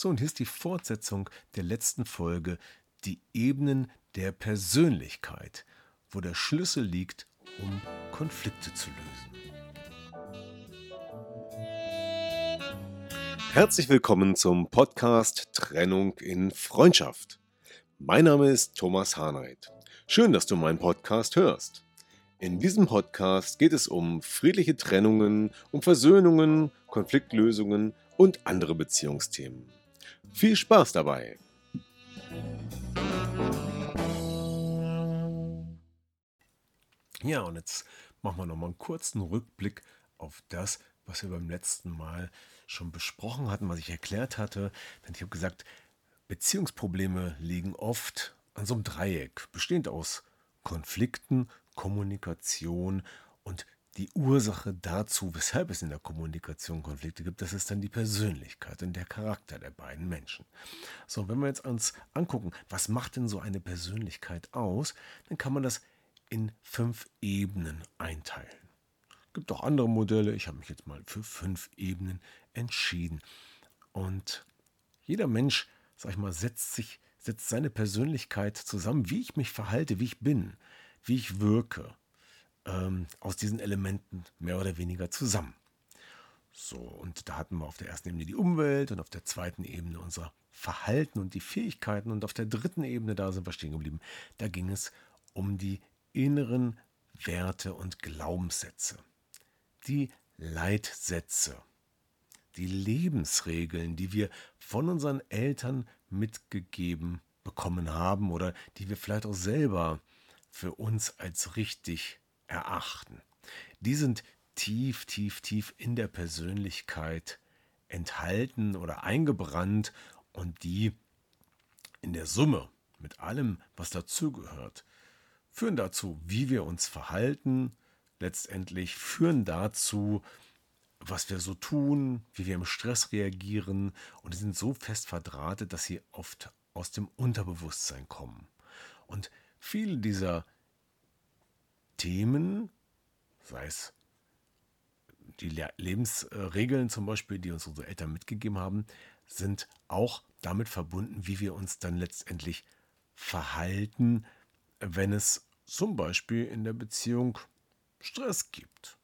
So, und hier ist die Fortsetzung der letzten Folge, die Ebenen der Persönlichkeit, wo der Schlüssel liegt, um Konflikte zu lösen. Herzlich willkommen zum Podcast Trennung in Freundschaft. Mein Name ist Thomas Harnight. Schön, dass du meinen Podcast hörst. In diesem Podcast geht es um friedliche Trennungen, um Versöhnungen, Konfliktlösungen und andere Beziehungsthemen. Viel Spaß dabei! Ja, und jetzt machen wir nochmal einen kurzen Rückblick auf das, was wir beim letzten Mal schon besprochen hatten, was ich erklärt hatte. Denn ich habe gesagt, Beziehungsprobleme liegen oft an so einem Dreieck, bestehend aus Konflikten, Kommunikation und die Ursache dazu, weshalb es in der Kommunikation Konflikte gibt, das ist dann die Persönlichkeit und der Charakter der beiden Menschen. So, wenn wir jetzt uns angucken, was macht denn so eine Persönlichkeit aus, dann kann man das in fünf Ebenen einteilen. Es gibt auch andere Modelle, ich habe mich jetzt mal für fünf Ebenen entschieden. Und jeder Mensch, sag ich mal, setzt sich, setzt seine Persönlichkeit zusammen, wie ich mich verhalte, wie ich bin, wie ich wirke ähm, aus diesen Elementen mehr oder weniger zusammen. So, und da hatten wir auf der ersten Ebene die Umwelt und auf der zweiten Ebene unser Verhalten und die Fähigkeiten und auf der dritten Ebene, da sind wir stehen geblieben, da ging es um die inneren Werte und Glaubenssätze, die Leitsätze, die Lebensregeln, die wir von unseren Eltern mitgegeben bekommen haben oder die wir vielleicht auch selber für uns als richtig erachten. Die sind tief, tief, tief in der Persönlichkeit enthalten oder eingebrannt und die in der Summe mit allem, was dazugehört, führen dazu, wie wir uns verhalten, letztendlich führen dazu, was wir so tun, wie wir im Stress reagieren und sind so fest verdrahtet, dass sie oft aus dem Unterbewusstsein kommen. Und viele dieser Themen, sei es die Lebensregeln zum Beispiel, die uns unsere Eltern mitgegeben haben, sind auch damit verbunden, wie wir uns dann letztendlich verhalten, wenn es zum Beispiel in der Beziehung Stress gibt.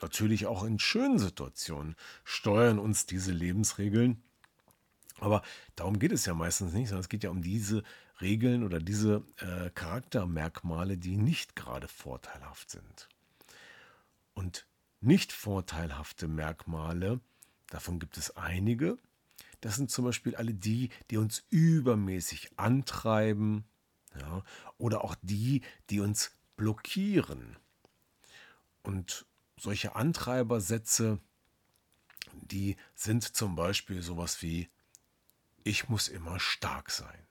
Natürlich auch in schönen Situationen steuern uns diese Lebensregeln. Aber darum geht es ja meistens nicht, sondern es geht ja um diese Regeln oder diese äh, Charaktermerkmale, die nicht gerade vorteilhaft sind. Und nicht vorteilhafte Merkmale, davon gibt es einige. Das sind zum Beispiel alle die, die uns übermäßig antreiben ja, oder auch die, die uns blockieren. Und solche Antreibersätze, die sind zum Beispiel sowas wie, ich muss immer stark sein.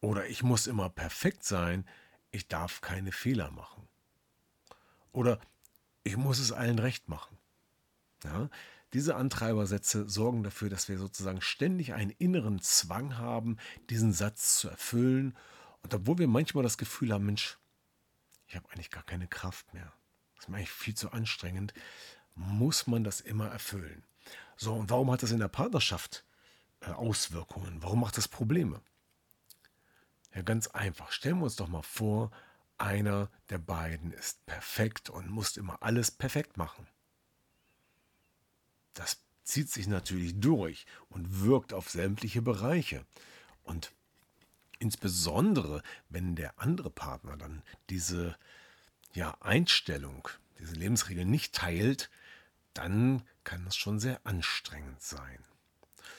Oder ich muss immer perfekt sein, ich darf keine Fehler machen. Oder ich muss es allen recht machen. Ja, diese Antreibersätze sorgen dafür, dass wir sozusagen ständig einen inneren Zwang haben, diesen Satz zu erfüllen. Und obwohl wir manchmal das Gefühl haben, Mensch, ich habe eigentlich gar keine Kraft mehr. Das ist mir eigentlich viel zu anstrengend, muss man das immer erfüllen. So, und warum hat das in der Partnerschaft äh, Auswirkungen? Warum macht das Probleme? Ja, ganz einfach. Stellen wir uns doch mal vor, einer der beiden ist perfekt und muss immer alles perfekt machen. Das zieht sich natürlich durch und wirkt auf sämtliche Bereiche. Und insbesondere, wenn der andere Partner dann diese ja, Einstellung, diese Lebensregel nicht teilt, dann kann das schon sehr anstrengend sein.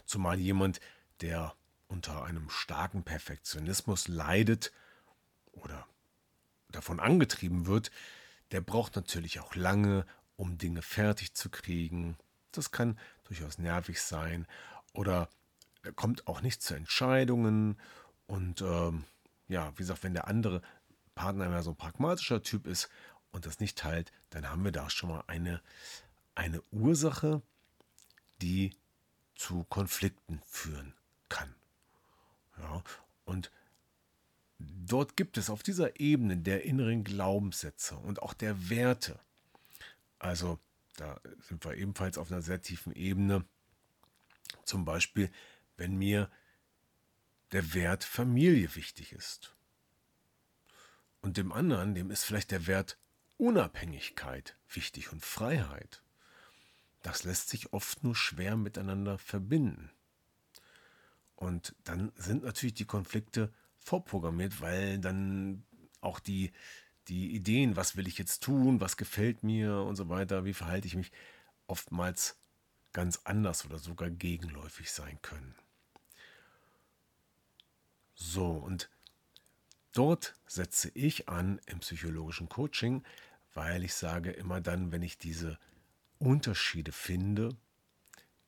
Zumal jemand, der unter einem starken Perfektionismus leidet oder davon angetrieben wird, der braucht natürlich auch lange, um Dinge fertig zu kriegen. Das kann durchaus nervig sein oder er kommt auch nicht zu Entscheidungen. Und ähm, ja, wie gesagt, wenn der andere Partner mehr so ein pragmatischer Typ ist und das nicht teilt, dann haben wir da schon mal eine, eine Ursache, die zu Konflikten führen kann. Ja, und dort gibt es auf dieser Ebene der inneren Glaubenssätze und auch der Werte, also da sind wir ebenfalls auf einer sehr tiefen Ebene, zum Beispiel, wenn mir der Wert Familie wichtig ist. Und dem anderen, dem ist vielleicht der Wert Unabhängigkeit wichtig und Freiheit. Das lässt sich oft nur schwer miteinander verbinden. Und dann sind natürlich die Konflikte vorprogrammiert, weil dann auch die, die Ideen, was will ich jetzt tun, was gefällt mir und so weiter, wie verhalte ich mich, oftmals ganz anders oder sogar gegenläufig sein können. So, und dort setze ich an im psychologischen Coaching, weil ich sage immer dann, wenn ich diese Unterschiede finde,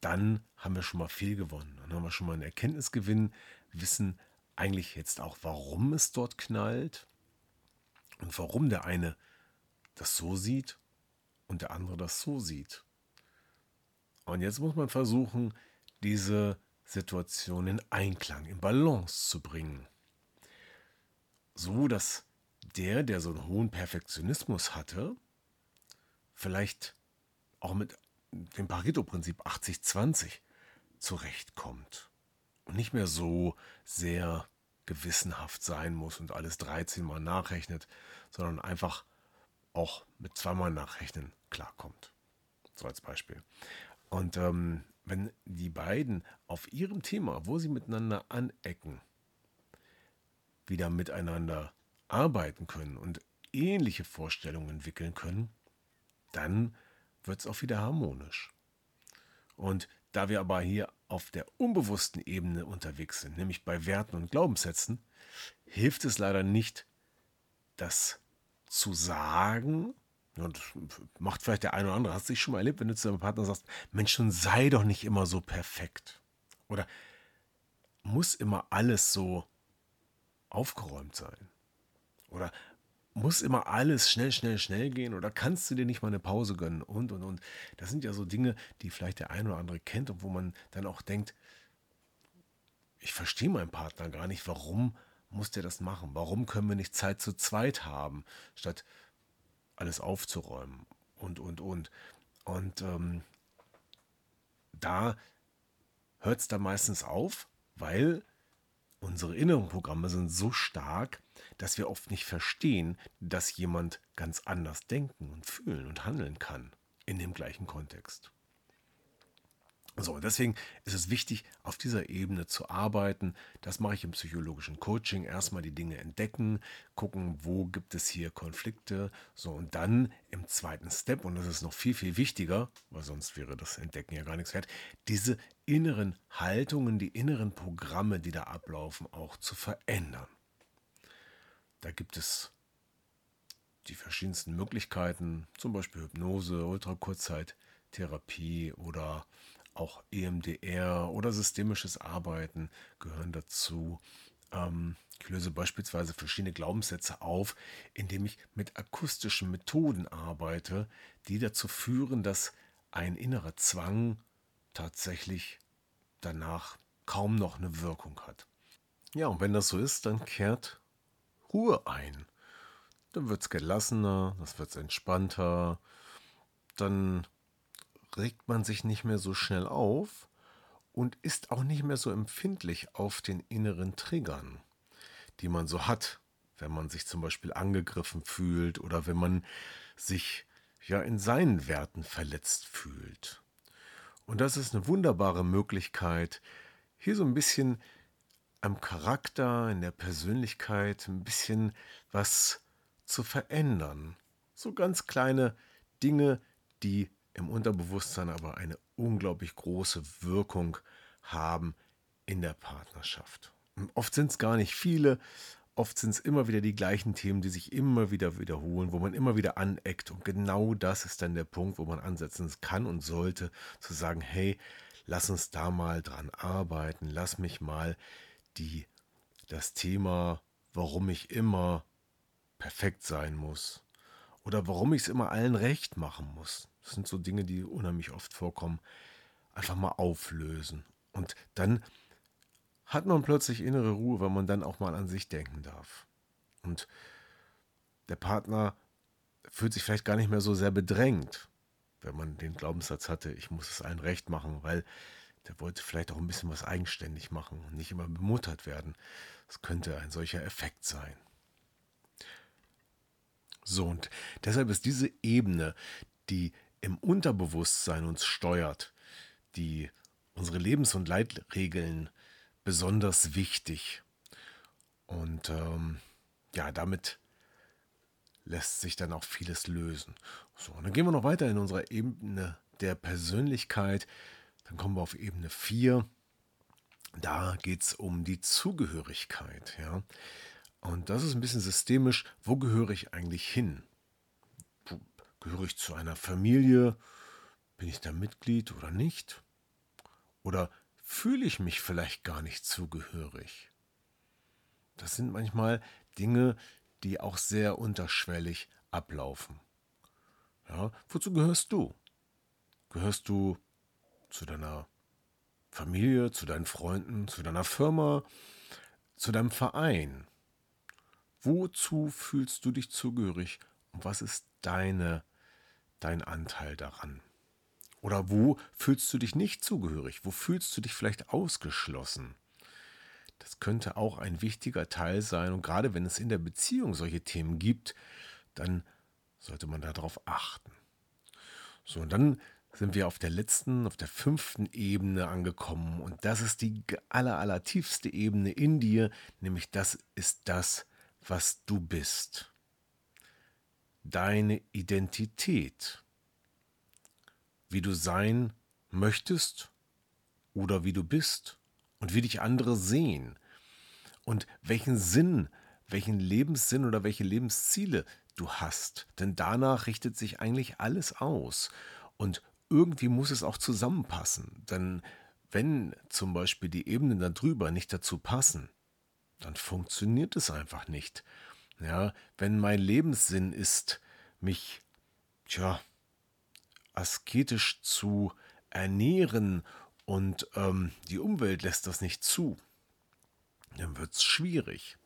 dann haben wir schon mal viel gewonnen. Dann haben wir schon mal einen Erkenntnisgewinn, wissen eigentlich jetzt auch, warum es dort knallt und warum der eine das so sieht und der andere das so sieht. Und jetzt muss man versuchen, diese Situation in Einklang, in Balance zu bringen. So dass der, der so einen hohen Perfektionismus hatte, vielleicht auch mit dem Pareto-Prinzip 80-20 zurechtkommt und nicht mehr so sehr gewissenhaft sein muss und alles 13 Mal nachrechnet, sondern einfach auch mit zweimal nachrechnen klarkommt. So als Beispiel. Und ähm, wenn die beiden auf ihrem Thema, wo sie miteinander anecken, wieder miteinander arbeiten können und ähnliche Vorstellungen entwickeln können, dann wird es auch wieder harmonisch. Und da wir aber hier auf der unbewussten Ebene unterwegs sind, nämlich bei Werten und Glaubenssätzen, hilft es leider nicht, das zu sagen. Und macht vielleicht der eine oder andere, hast du dich schon mal erlebt, wenn du zu deinem Partner sagst, Mensch, nun sei doch nicht immer so perfekt. Oder muss immer alles so aufgeräumt sein? Oder muss immer alles schnell, schnell, schnell gehen oder kannst du dir nicht mal eine Pause gönnen und, und, und. Das sind ja so Dinge, die vielleicht der ein oder andere kennt und wo man dann auch denkt, ich verstehe meinen Partner gar nicht, warum muss der das machen? Warum können wir nicht Zeit zu zweit haben, statt alles aufzuräumen und, und, und. Und ähm, da hört es dann meistens auf, weil unsere inneren Programme sind so stark, dass wir oft nicht verstehen, dass jemand ganz anders denken und fühlen und handeln kann in dem gleichen Kontext. So, deswegen ist es wichtig, auf dieser Ebene zu arbeiten. Das mache ich im psychologischen Coaching. Erstmal die Dinge entdecken, gucken, wo gibt es hier Konflikte. So, und dann im zweiten Step, und das ist noch viel, viel wichtiger, weil sonst wäre das Entdecken ja gar nichts wert, diese inneren Haltungen, die inneren Programme, die da ablaufen, auch zu verändern. Da gibt es die verschiedensten Möglichkeiten, zum Beispiel Hypnose, Ultrakurzzeittherapie oder auch EMDR oder systemisches Arbeiten gehören dazu. Ähm, ich löse beispielsweise verschiedene Glaubenssätze auf, indem ich mit akustischen Methoden arbeite, die dazu führen, dass ein innerer Zwang tatsächlich danach kaum noch eine Wirkung hat. Ja, und wenn das so ist, dann kehrt Ruhe ein. Dann wird es gelassener, das wird entspannter, dann regt man sich nicht mehr so schnell auf und ist auch nicht mehr so empfindlich auf den inneren Triggern, die man so hat, wenn man sich zum Beispiel angegriffen fühlt oder wenn man sich ja in seinen Werten verletzt fühlt. Und das ist eine wunderbare Möglichkeit, hier so ein bisschen am Charakter, in der Persönlichkeit ein bisschen was zu verändern. So ganz kleine Dinge, die im Unterbewusstsein aber eine unglaublich große Wirkung haben in der Partnerschaft. Und oft sind es gar nicht viele oft sind es immer wieder die gleichen Themen, die sich immer wieder wiederholen, wo man immer wieder aneckt. Und genau das ist dann der Punkt, wo man ansetzen kann und sollte, zu sagen, hey, lass uns da mal dran arbeiten, lass mich mal die, das Thema, warum ich immer perfekt sein muss oder warum ich es immer allen recht machen muss. Das sind so Dinge, die unheimlich oft vorkommen. Einfach mal auflösen. Und dann hat man plötzlich innere Ruhe, weil man dann auch mal an sich denken darf. Und der Partner fühlt sich vielleicht gar nicht mehr so sehr bedrängt, wenn man den Glaubenssatz hatte, ich muss es allen recht machen, weil der wollte vielleicht auch ein bisschen was eigenständig machen und nicht immer bemuttert werden. Das könnte ein solcher Effekt sein. So, und deshalb ist diese Ebene, die im Unterbewusstsein uns steuert, die unsere Lebens- und Leitregeln besonders wichtig. Und ähm, ja, damit lässt sich dann auch vieles lösen. So, und dann gehen wir noch weiter in unserer Ebene der Persönlichkeit. Dann kommen wir auf Ebene 4. Da geht es um die Zugehörigkeit. Ja? Und das ist ein bisschen systemisch. Wo gehöre ich eigentlich hin? Gehöre ich zu einer Familie? Bin ich da Mitglied oder nicht? Oder fühle ich mich vielleicht gar nicht zugehörig? Das sind manchmal Dinge, die auch sehr unterschwellig ablaufen. Ja, wozu gehörst du? Gehörst du zu deiner Familie, zu deinen Freunden, zu deiner Firma, zu deinem Verein? Wozu fühlst du dich zugehörig und was ist deine, dein Anteil daran? Oder wo fühlst du dich nicht zugehörig? Wo fühlst du dich vielleicht ausgeschlossen? Das könnte auch ein wichtiger Teil sein. Und gerade wenn es in der Beziehung solche Themen gibt, dann sollte man darauf achten. So, und dann sind wir auf der letzten, auf der fünften Ebene angekommen. Und das ist die aller, aller tiefste Ebene in dir, nämlich das ist das, was du bist. Deine Identität. Wie du sein möchtest oder wie du bist und wie dich andere sehen und welchen Sinn, welchen Lebenssinn oder welche Lebensziele du hast. Denn danach richtet sich eigentlich alles aus. Und irgendwie muss es auch zusammenpassen. Denn wenn zum Beispiel die Ebenen darüber nicht dazu passen, dann funktioniert es einfach nicht. Ja, wenn mein Lebenssinn ist, mich, tja, asketisch zu ernähren und ähm, die Umwelt lässt das nicht zu, dann wird es schwierig.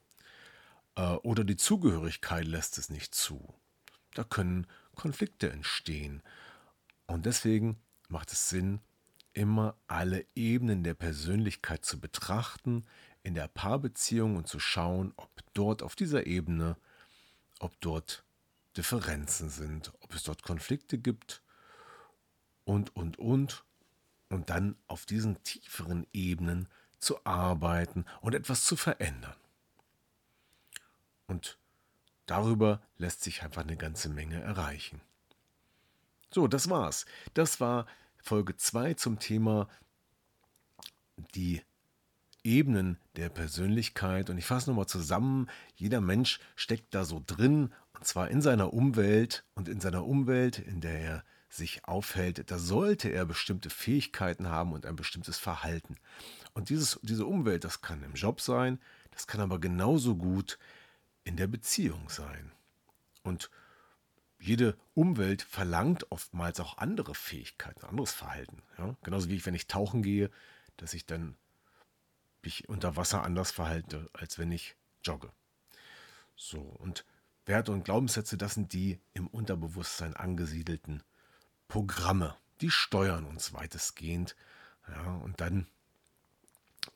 Äh, oder die Zugehörigkeit lässt es nicht zu. Da können Konflikte entstehen. Und deswegen macht es Sinn, immer alle Ebenen der Persönlichkeit zu betrachten, in der Paarbeziehung und zu schauen, ob dort auf dieser Ebene, ob dort Differenzen sind, ob es dort Konflikte gibt und, und, und. Und dann auf diesen tieferen Ebenen zu arbeiten und etwas zu verändern. Und darüber lässt sich einfach eine ganze Menge erreichen. So, das war's. Das war Folge 2 zum Thema die Ebenen der Persönlichkeit. Und ich fasse nochmal zusammen, jeder Mensch steckt da so drin, und zwar in seiner Umwelt und in seiner Umwelt, in der er sich aufhält, da sollte er bestimmte Fähigkeiten haben und ein bestimmtes Verhalten. Und dieses, diese Umwelt, das kann im Job sein, das kann aber genauso gut in der Beziehung sein. Und jede Umwelt verlangt oftmals auch andere Fähigkeiten, anderes Verhalten. Ja? Genauso wie ich, wenn ich tauchen gehe, dass ich dann mich unter Wasser anders verhalte, als wenn ich jogge. So, und Werte und Glaubenssätze, das sind die im Unterbewusstsein angesiedelten Programme. Die steuern uns weitestgehend. Ja, und dann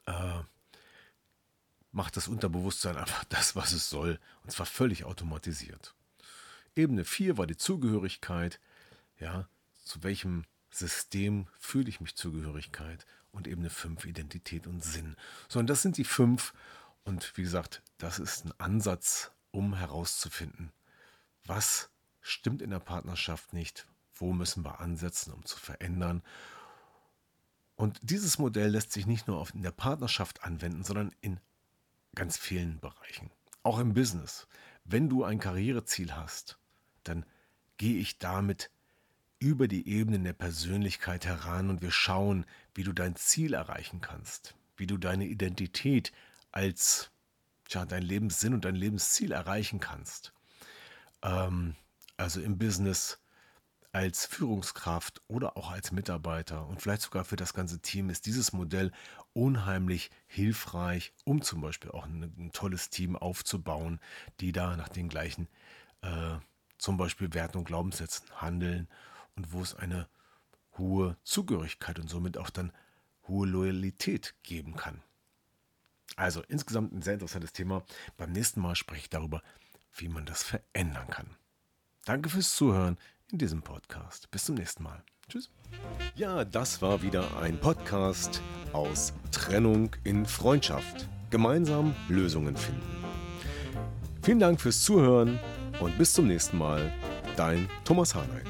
äh, macht das Unterbewusstsein einfach das, was es soll. Und zwar völlig automatisiert. Ebene 4 war die Zugehörigkeit. Ja, zu welchem System fühle ich mich Zugehörigkeit? Und Ebene 5 Identität und Sinn. So, und das sind die fünf. Und wie gesagt, das ist ein Ansatz, um herauszufinden, was stimmt in der Partnerschaft nicht, wo müssen wir ansetzen, um zu verändern. Und dieses Modell lässt sich nicht nur in der Partnerschaft anwenden, sondern in ganz vielen Bereichen. Auch im Business. Wenn du ein Karriereziel hast, dann gehe ich damit über die Ebenen der Persönlichkeit heran und wir schauen, wie du dein Ziel erreichen kannst, wie du deine Identität als tja, dein Lebenssinn und dein Lebensziel erreichen kannst. Ähm, also im Business als Führungskraft oder auch als Mitarbeiter und vielleicht sogar für das ganze Team ist dieses Modell unheimlich hilfreich, um zum Beispiel auch ein, ein tolles Team aufzubauen, die da nach den gleichen äh, zum Beispiel Werten und Glaubenssätzen handeln und wo es eine hohe Zugehörigkeit und somit auch dann hohe Loyalität geben kann. Also insgesamt ein sehr interessantes Thema. Beim nächsten Mal spreche ich darüber, wie man das verändern kann. Danke fürs Zuhören in diesem Podcast. Bis zum nächsten Mal. Tschüss. Ja, das war wieder ein Podcast aus Trennung in Freundschaft. Gemeinsam Lösungen finden. Vielen Dank fürs Zuhören und bis zum nächsten Mal. Dein Thomas Harnight.